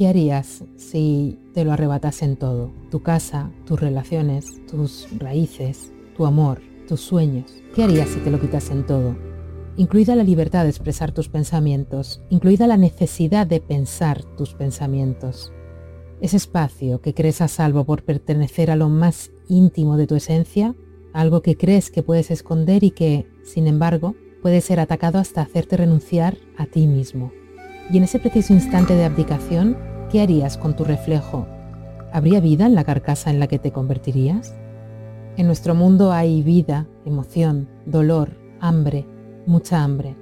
¿Qué harías si te lo arrebatasen todo? Tu casa, tus relaciones, tus raíces, tu amor, tus sueños. ¿Qué harías si te lo quitasen todo? Incluida la libertad de expresar tus pensamientos, incluida la necesidad de pensar tus pensamientos. Ese espacio que crees a salvo por pertenecer a lo más íntimo de tu esencia, algo que crees que puedes esconder y que, sin embargo, puede ser atacado hasta hacerte renunciar a ti mismo. Y en ese preciso instante de abdicación, ¿qué harías con tu reflejo? ¿Habría vida en la carcasa en la que te convertirías? En nuestro mundo hay vida, emoción, dolor, hambre, mucha hambre,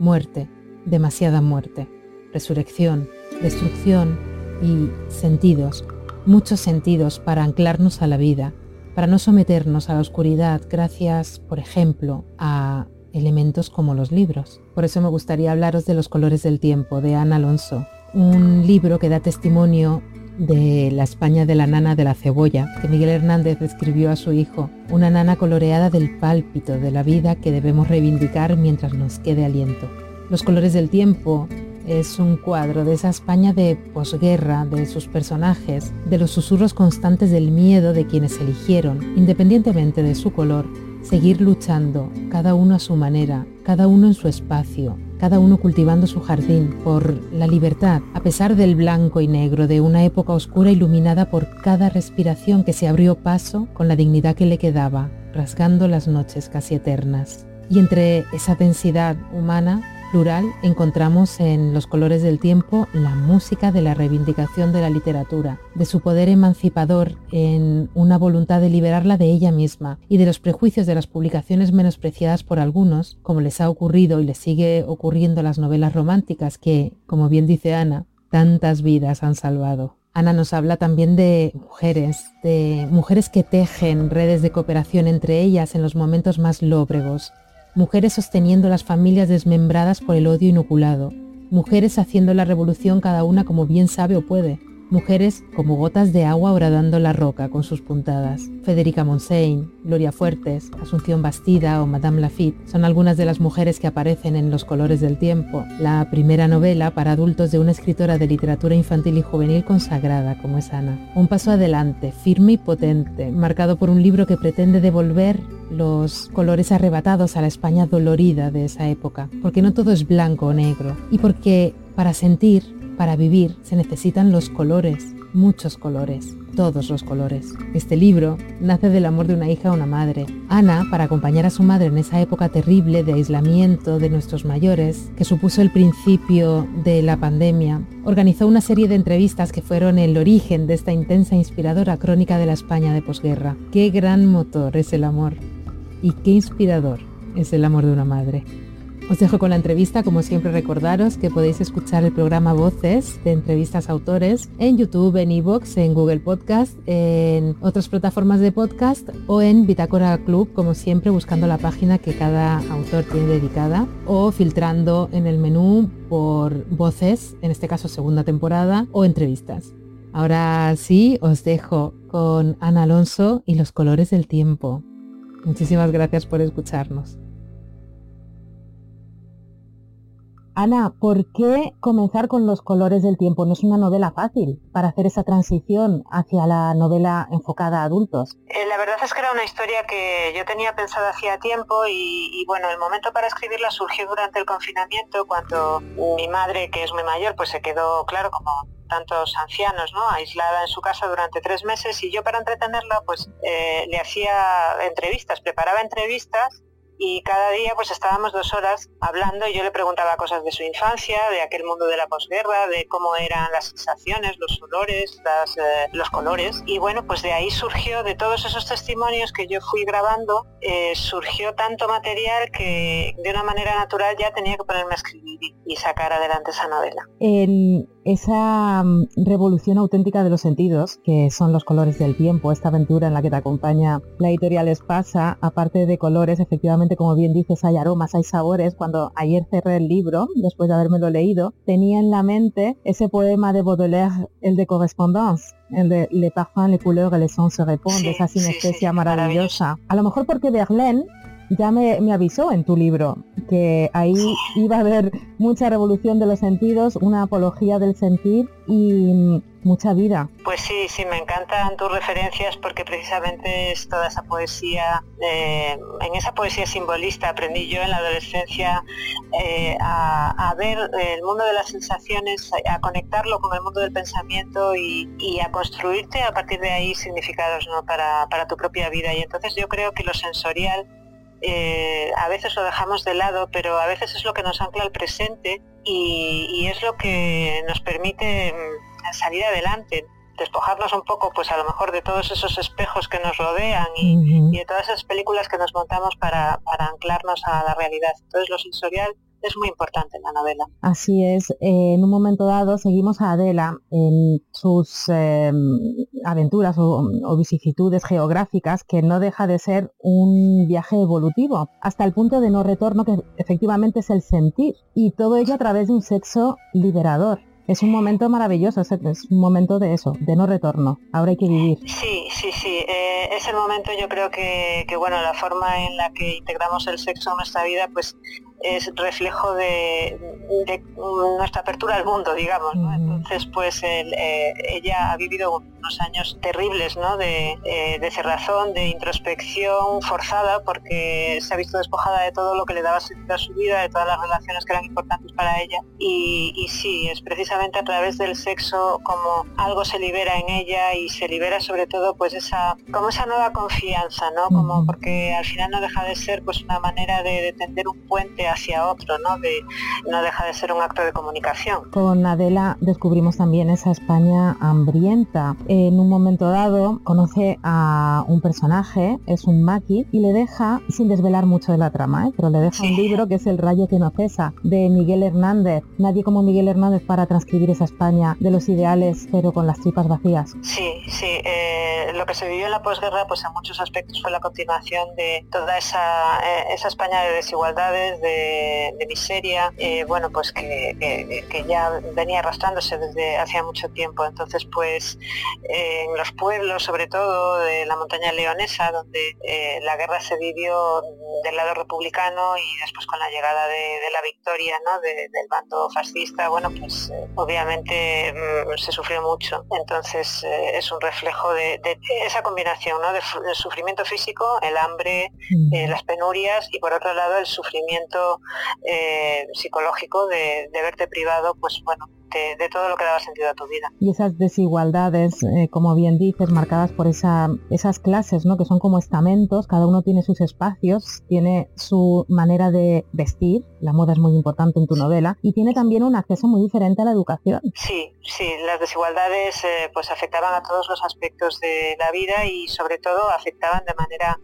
muerte, demasiada muerte, resurrección, destrucción y sentidos, muchos sentidos para anclarnos a la vida, para no someternos a la oscuridad gracias, por ejemplo, a elementos como los libros. Por eso me gustaría hablaros de Los colores del tiempo de Ana Alonso, un libro que da testimonio de la España de la nana de la cebolla, que Miguel Hernández escribió a su hijo, una nana coloreada del pálpito de la vida que debemos reivindicar mientras nos quede aliento. Los colores del tiempo es un cuadro de esa España de posguerra, de sus personajes, de los susurros constantes del miedo de quienes eligieron, independientemente de su color, seguir luchando, cada uno a su manera, cada uno en su espacio, cada uno cultivando su jardín por la libertad, a pesar del blanco y negro de una época oscura iluminada por cada respiración que se abrió paso con la dignidad que le quedaba, rasgando las noches casi eternas. Y entre esa densidad humana plural encontramos en Los colores del tiempo la música de la reivindicación de la literatura, de su poder emancipador en una voluntad de liberarla de ella misma y de los prejuicios de las publicaciones menospreciadas por algunos, como les ha ocurrido y les sigue ocurriendo a las novelas románticas que, como bien dice Ana, tantas vidas han salvado. Ana nos habla también de mujeres, de mujeres que tejen redes de cooperación entre ellas en los momentos más lóbregos, mujeres sosteniendo las familias desmembradas por el odio inoculado, mujeres haciendo la revolución cada una como bien sabe o puede, mujeres como gotas de agua horadando la roca con sus puntadas. Federica Montseny, Gloria Fuertes, Asunción Bastida o Madame Lafitte son algunas de las mujeres que aparecen en Los colores del tiempo, la primera novela para adultos de una escritora de literatura infantil y juvenil consagrada como es Ana. Un paso adelante, firme y potente, marcado por un libro que pretende devolver los colores arrebatados a la España dolorida de esa época, porque no todo es blanco o negro, y porque para sentir para vivir se necesitan los colores, muchos colores, todos los colores. Este libro nace del amor de una hija a una madre. Ana, para acompañar a su madre en esa época terrible de aislamiento de nuestros mayores, que supuso el principio de la pandemia, organizó una serie de entrevistas que fueron el origen de esta intensa e inspiradora crónica de la España de posguerra. Qué gran motor es el amor y qué inspirador es el amor de una madre. Os dejo con la entrevista, como siempre recordaros que podéis escuchar el programa Voces de entrevistas a autores en YouTube, en Evox, en Google Podcast, en otras plataformas de podcast o en Bitácora Club, como siempre buscando la página que cada autor tiene dedicada o filtrando en el menú por voces, en este caso segunda temporada, o entrevistas. Ahora sí, os dejo con Ana Alonso y los colores del tiempo. Muchísimas gracias por escucharnos. Ana, ¿por qué comenzar con los colores del tiempo? No es una novela fácil para hacer esa transición hacia la novela enfocada a adultos. Eh, la verdad es que era una historia que yo tenía pensada hacía tiempo y, bueno, el momento para escribirla surgió durante el confinamiento cuando mi madre, que es muy mayor, pues se quedó, claro, como tantos ancianos, ¿no? Aislada en su casa durante tres meses y yo para entretenerla pues eh, le hacía entrevistas, preparaba entrevistas y cada día pues estábamos dos horas hablando y yo le preguntaba cosas de su infancia, de aquel mundo de la posguerra, de cómo eran las sensaciones, los olores, eh, los colores. Y bueno, pues de ahí surgió, de todos esos testimonios que yo fui grabando, eh, surgió tanto material que de una manera natural ya tenía que ponerme a escribir y, sacar adelante esa novela. En esa mm, revolución auténtica de los sentidos, que son los colores del tiempo, esta aventura en la que te acompaña la editorial Espasa, aparte de colores, efectivamente, como bien dices, hay aromas, hay sabores. Cuando ayer cerré el libro, después de habérmelo leído, tenía en la mente ese poema de Baudelaire, el de Correspondance, el de Le parfum, les couleurs les sons se répondent, esa sinestesia maravillosa. A lo mejor porque Verlaine ya me, me avisó en tu libro que ahí iba a haber mucha revolución de los sentidos, una apología del sentir y mucha vida. Pues sí, sí, me encantan tus referencias porque precisamente es toda esa poesía, eh, en esa poesía simbolista aprendí yo en la adolescencia eh, a, ver el mundo de las sensaciones, a, conectarlo con el mundo del pensamiento y, a construirte a partir de ahí significados ¿no? para, para tu propia vida. Y entonces yo creo que lo sensorial eh, a veces lo dejamos de lado, pero a veces es lo que nos ancla al presente y, es lo que nos permite mm, salir adelante despojarnos un poco, pues a lo mejor de todos esos espejos que nos rodean y, de todas esas películas que nos montamos para, para, anclarnos a la realidad. Entonces lo sensorial es muy importante en la novela. Así es. Eh, en un momento dado seguimos a Adela en sus em, aventuras o, vicisitudes geográficas, que no deja de ser un viaje evolutivo, hasta el punto de no retorno, que efectivamente es el sentir. Y todo ello a través de un sexo liberador. Es un momento maravilloso, es, un momento de eso, de no retorno. Ahora hay que vivir. Sí, sí, sí. Eh, es el momento, yo creo que, que, bueno, la forma en la que integramos el sexo en nuestra vida, pues es reflejo de, nuestra apertura al mundo, digamos. Entonces, pues eh, ella ha vivido unos años terribles ¿no? de, eh, de, cerrazón, de introspección forzada, porque se ha visto despojada de todo lo que le daba sentido a su vida, de todas las relaciones que eran importantes para ella. Y, y sí, es precisamente a través del sexo como algo se libera en ella y se libera sobre todo pues esa, como esa nueva confianza, ¿no? Como porque al final no deja de ser pues una manera de, de tender un puente hacia otro, ¿no? De, no deja de ser un acto de comunicación. Con Adela descubrimos también esa España hambrienta. En un momento dado conoce a un personaje, es un maqui, y le deja, sin desvelar mucho de la trama, ¿eh? pero le deja un libro que es El rayo que no cesa, de Miguel Hernández. Nadie como Miguel Hernández para transcribir esa España de los ideales, pero con las tripas vacías. Sí, sí. Eh, lo que se vivió en la posguerra, pues en muchos aspectos fue la continuación de toda esa, eh, esa España de desigualdades, de de, miseria, eh, bueno, pues que, ya venía arrastrándose desde hacía mucho tiempo. Entonces, pues en los pueblos, sobre todo de la montaña leonesa, donde eh, la guerra se vivió del lado republicano y después con la llegada de, la victoria ¿no? del bando fascista, bueno, pues eh, obviamente mm, se sufrió mucho. Entonces es un reflejo de, esa combinación ¿no? del sufrimiento físico, el hambre, mm. las penurias y por otro lado el sufrimiento eh, psicológico de, verte privado, pues bueno, de, todo lo que daba sentido a tu vida. Y esas desigualdades, eh, como bien dices, marcadas por esa, esas clases, ¿no? que son como estamentos, cada uno tiene sus espacios, tiene su manera de vestir, la moda es muy importante en tu novela, y tiene también un acceso muy diferente a la educación. Sí, sí, las desigualdades eh, pues afectaban a todos los aspectos de la vida y sobre todo afectaban de manera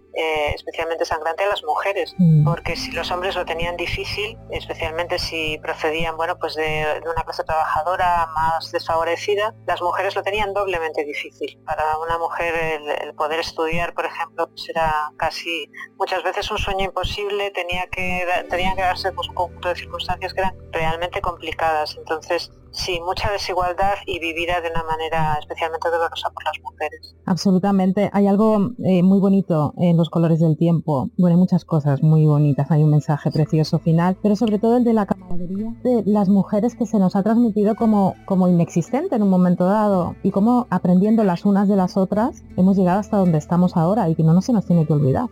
especialmente sangrante a las mujeres, mm. porque si los hombres lo tenían difícil, especialmente si procedían bueno, pues de, una clase trabajadora más desfavorecida, las mujeres lo tenían doblemente difícil. Para una mujer el, poder estudiar, por ejemplo, pues era casi muchas veces un sueño imposible, tenía que, tenían que darse pues, un conjunto de circunstancias que eran realmente complicadas. Entonces, Sí, mucha desigualdad y vivida de una manera especialmente dolorosa por las mujeres. Absolutamente. Hay algo eh, muy bonito en los colores del tiempo. Bueno, hay muchas cosas muy bonitas. Hay un mensaje precioso final, pero sobre todo el de la camaradería de las mujeres que se nos ha transmitido como, como inexistente en un momento dado y como aprendiendo las unas de las otras hemos llegado hasta donde estamos ahora y que no, no se nos tiene que olvidar.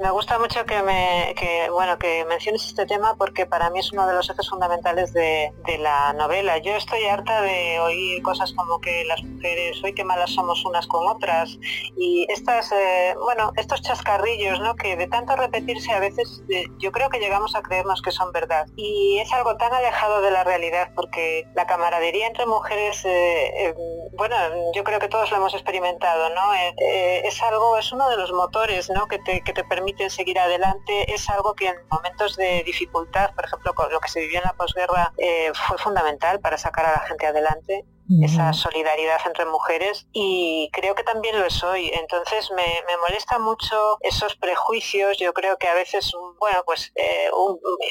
Me gusta mucho que, me, que, bueno, que menciones este tema porque para mí es uno de los ejes fundamentales de, de la novela. Yo estoy harta de oír cosas como que las mujeres, hoy qué malas somos unas con otras y estas, eh, bueno, estos chascarrillos, ¿no? Que de tanto repetirse a veces eh, yo creo que llegamos a creernos que son verdad y es algo tan alejado de la realidad porque la camaradería entre mujeres, eh, bueno, yo creo que todos lo hemos experimentado, ¿no? es algo, es uno de los motores, ¿no? Que te, que te permiten seguir adelante, es algo que en momentos de dificultad, por ejemplo, con lo que se vivió en la posguerra, fue fundamental para sacar a la gente adelante, esa solidaridad entre mujeres y creo que también lo es hoy. Entonces me, molesta mucho esos prejuicios, yo creo que a veces, bueno, pues eh,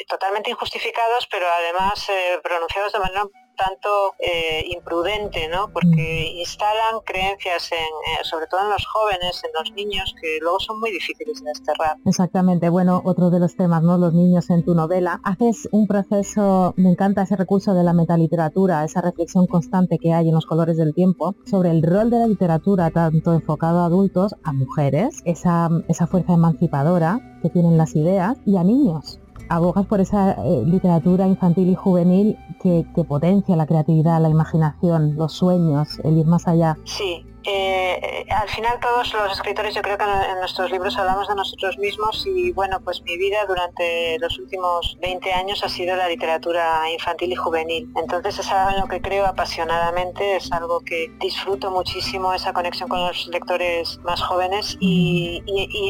totalmente injustificados, pero además eh, pronunciados de manera tanto eh, imprudente, ¿no? Porque instalan creencias en, eh, sobre todo en los jóvenes, en los niños, que luego son muy difíciles de desterrar. Exactamente, bueno, otro de los temas, ¿no? Los niños en tu novela. Haces un proceso, me encanta ese recurso de la metaliteratura, esa reflexión constante que hay en los colores del tiempo sobre el rol de la literatura, tanto enfocado a adultos, a mujeres, esa, esa fuerza emancipadora que tienen las ideas, y a niños abogas por esa eh, literatura infantil y juvenil que, que, potencia la creatividad, la imaginación, los sueños, el ir más allá. Sí, eh, al final todos los escritores yo creo que en, nuestros libros hablamos de nosotros mismos y bueno, pues mi vida durante los últimos 20 años ha sido la literatura infantil y juvenil. Entonces es algo en lo que creo apasionadamente, es algo que disfruto muchísimo, esa conexión con los lectores más jóvenes y,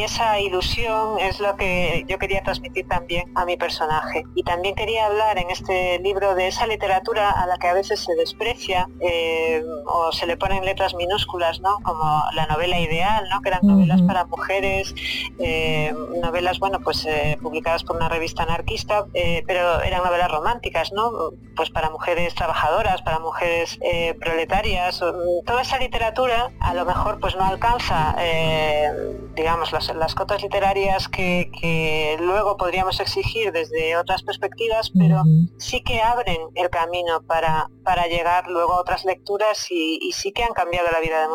esa ilusión es lo que yo quería transmitir también a mi personaje. Y también quería hablar en este libro de esa literatura a la que a veces se desprecia eh, o se le ponen letras minúsculas como la novela ideal, ¿no? Que eran novelas para mujeres, eh, novelas, bueno, pues eh, publicadas por una revista anarquista, eh, pero eran novelas románticas, ¿no? Pues para mujeres trabajadoras, para mujeres proletarias. Toda esa literatura a lo mejor pues no alcanza, digamos, las, cotas literarias que, luego podríamos exigir desde otras perspectivas, pero sí que abren el camino para, para llegar luego a otras lecturas y, y sí que han cambiado la vida de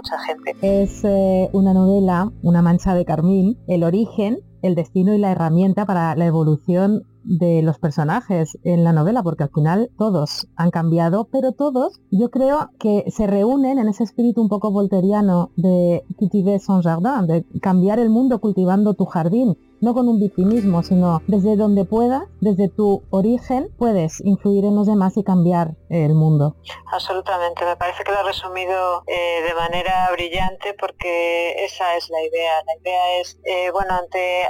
Es eh, una novela, Una mancha de carmín, el origen, el destino y la herramienta para la evolución de los personajes en la novela, porque al final todos han cambiado, pero todos yo creo que se reúnen en ese espíritu un poco volteriano de cultiver son jardin, de cambiar el mundo cultivando tu jardín no con un victimismo, sino desde donde puedas, desde tu origen, puedes influir en los demás y cambiar el mundo. Absolutamente, me parece que lo ha resumido eh, de manera brillante porque esa es la idea. La idea es, eh, bueno, ante,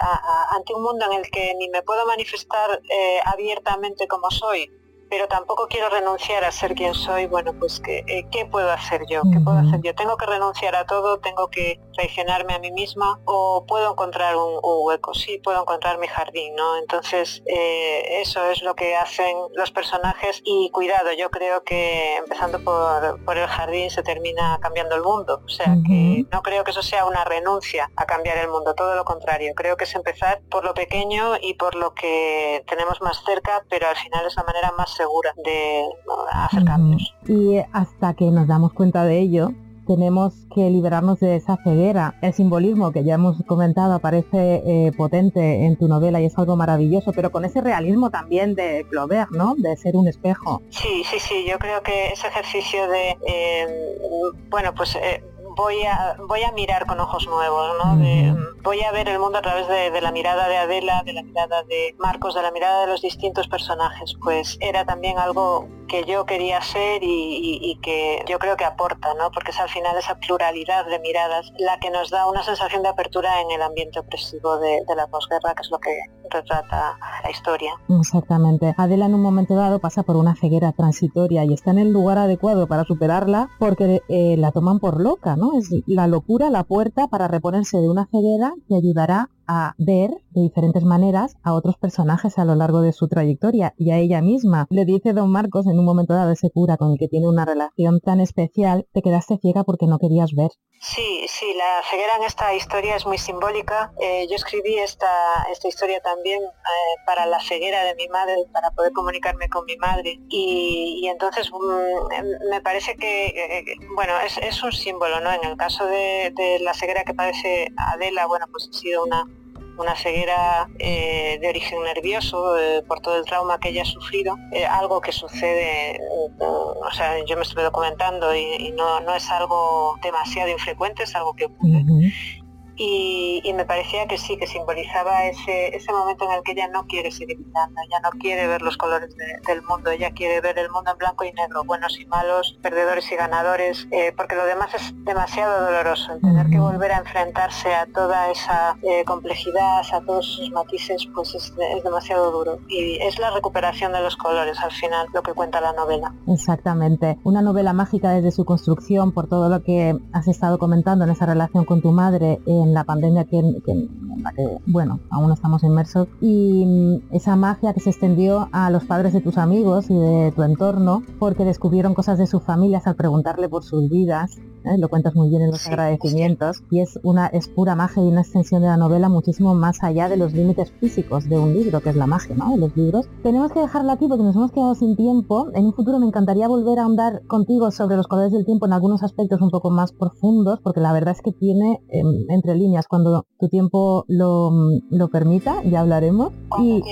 ante un mundo en el que ni me puedo manifestar eh, abiertamente como soy, pero tampoco quiero renunciar a ser quien soy, bueno, pues ¿qué, eh, ¿qué puedo hacer yo? ¿Qué puedo hacer yo? ¿Tengo que renunciar a todo? ¿Tengo que traicionarme a mí misma? ¿O puedo encontrar un, hueco? Sí, puedo encontrar mi jardín, ¿no? Entonces, eh, eso es lo que hacen los personajes y cuidado, yo creo que empezando por, el jardín se termina cambiando el mundo. O sea, que no creo que eso sea una renuncia a cambiar el mundo, todo lo contrario. Creo que es empezar por lo pequeño y por lo que tenemos más cerca, pero al final es la manera más segura de acercarnos. Y hasta que nos damos cuenta de ello, tenemos que liberarnos de esa ceguera. El simbolismo que ya hemos comentado aparece eh, potente en tu novela y es algo maravilloso, pero con ese realismo también de Flaubert, ¿no? De ser un espejo. Sí, sí, sí. Yo creo que ese ejercicio de, eh, bueno, pues eh, voy a, voy a mirar con ojos nuevos, ¿no? voy a ver el mundo a través de, la mirada de Adela, de la mirada de Marcos, de la mirada de los distintos personajes. Pues era también algo que yo quería ser y, que yo creo que aporta, ¿no? Porque es al final esa pluralidad de miradas la que nos da una sensación de apertura en el ambiente opresivo de, la posguerra, que es lo que retrata la historia. Exactamente. Adela en un momento dado pasa por una ceguera transitoria y está en el lugar adecuado para superarla porque eh, la toman por loca, ¿no? Es la locura la puerta para reponerse de una ceguera que ayudará a ver de diferentes maneras a otros personajes a lo largo de su trayectoria y a ella misma. Le dice don Marcos en un momento dado ese cura con el que tiene una relación tan especial, te quedaste ciega porque no querías ver. Sí, sí, la ceguera en esta historia es muy simbólica. Eh, yo escribí esta, esta historia también eh, para la ceguera de mi madre, para poder comunicarme con mi madre. Y, entonces mm, me parece que, eh, bueno, es, un símbolo, ¿no? En el caso de, de la ceguera que padece Adela, bueno, pues ha sido una, una ceguera eh, de origen nervioso eh, por todo el trauma que ella ha sufrido, eh, algo que sucede, o sea, yo me estuve documentando y, no, no, es algo demasiado infrecuente, es algo que ocurre y, me parecía que sí, que simbolizaba ese, ese momento en el que ella no quiere seguir gritando, ella no quiere ver los colores del mundo, ella quiere ver el mundo en blanco y negro, buenos y malos, perdedores y ganadores, eh, porque lo demás es demasiado doloroso, tener que volver a enfrentarse a toda esa eh, complejidad, a todos sus matices, pues es, es, demasiado duro. Y es la recuperación de los colores al final lo que cuenta la novela. Exactamente, una novela mágica desde su construcción, por todo lo que has estado comentando en esa relación con tu madre. Eh, en la pandemia que, en la que, bueno, aún estamos inmersos, y mm, esa magia que se extendió a los padres de tus amigos y de tu entorno, porque descubrieron cosas de sus familias al preguntarle por sus vidas, ¿eh? lo cuentas muy bien en los agradecimientos, y es una es pura magia y una extensión de la novela muchísimo más allá de los límites físicos de un libro, que es la magia, ¿no? De los libros. Tenemos que dejarla aquí porque nos hemos quedado sin tiempo. En un futuro me encantaría volver a ahondar contigo sobre los colores del tiempo en algunos aspectos un poco más profundos, porque la verdad es que tiene em, entre líneas, cuando tu tiempo lo, lo permita, ya hablaremos. y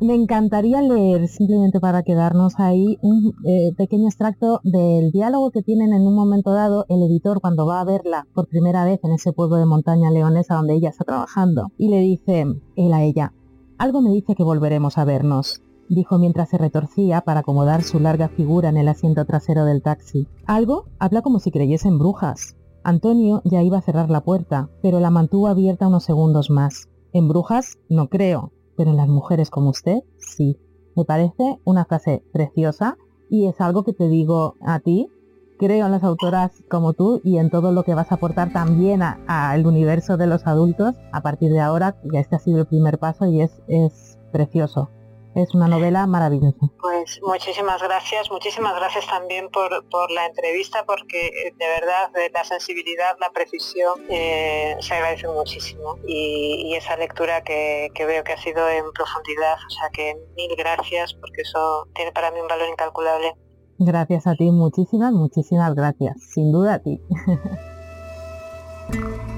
Me encantaría leer, simplemente para quedarnos ahí, un eh, pequeño extracto del diálogo que tienen en un momento dado el editor cuando va a verla por primera vez en ese pueblo de montaña leonesa donde ella está trabajando. Y le dice él a ella, algo me dice que volveremos a vernos dijo mientras se retorcía para acomodar su larga figura en el asiento trasero del taxi. Algo habla como si creyese en brujas. Antonio ya iba a cerrar la puerta, pero la mantuvo abierta unos segundos más. En brujas no creo, pero en las mujeres como usted sí. Me parece una frase preciosa y es algo que te digo a ti. Creo en las autoras como tú y en todo lo que vas a aportar también al universo de los adultos. A partir de ahora, ya este ha sido el primer paso y es, es precioso. Es una novela maravillosa. Pues muchísimas gracias, muchísimas gracias también por, la entrevista porque eh, de verdad la sensibilidad, la precisión eh, se agradece muchísimo y, esa lectura que, que, veo que ha sido en profundidad, o sea que mil gracias porque eso tiene para mí un valor incalculable. Gracias a ti, muchísimas, muchísimas gracias, sin duda a ti.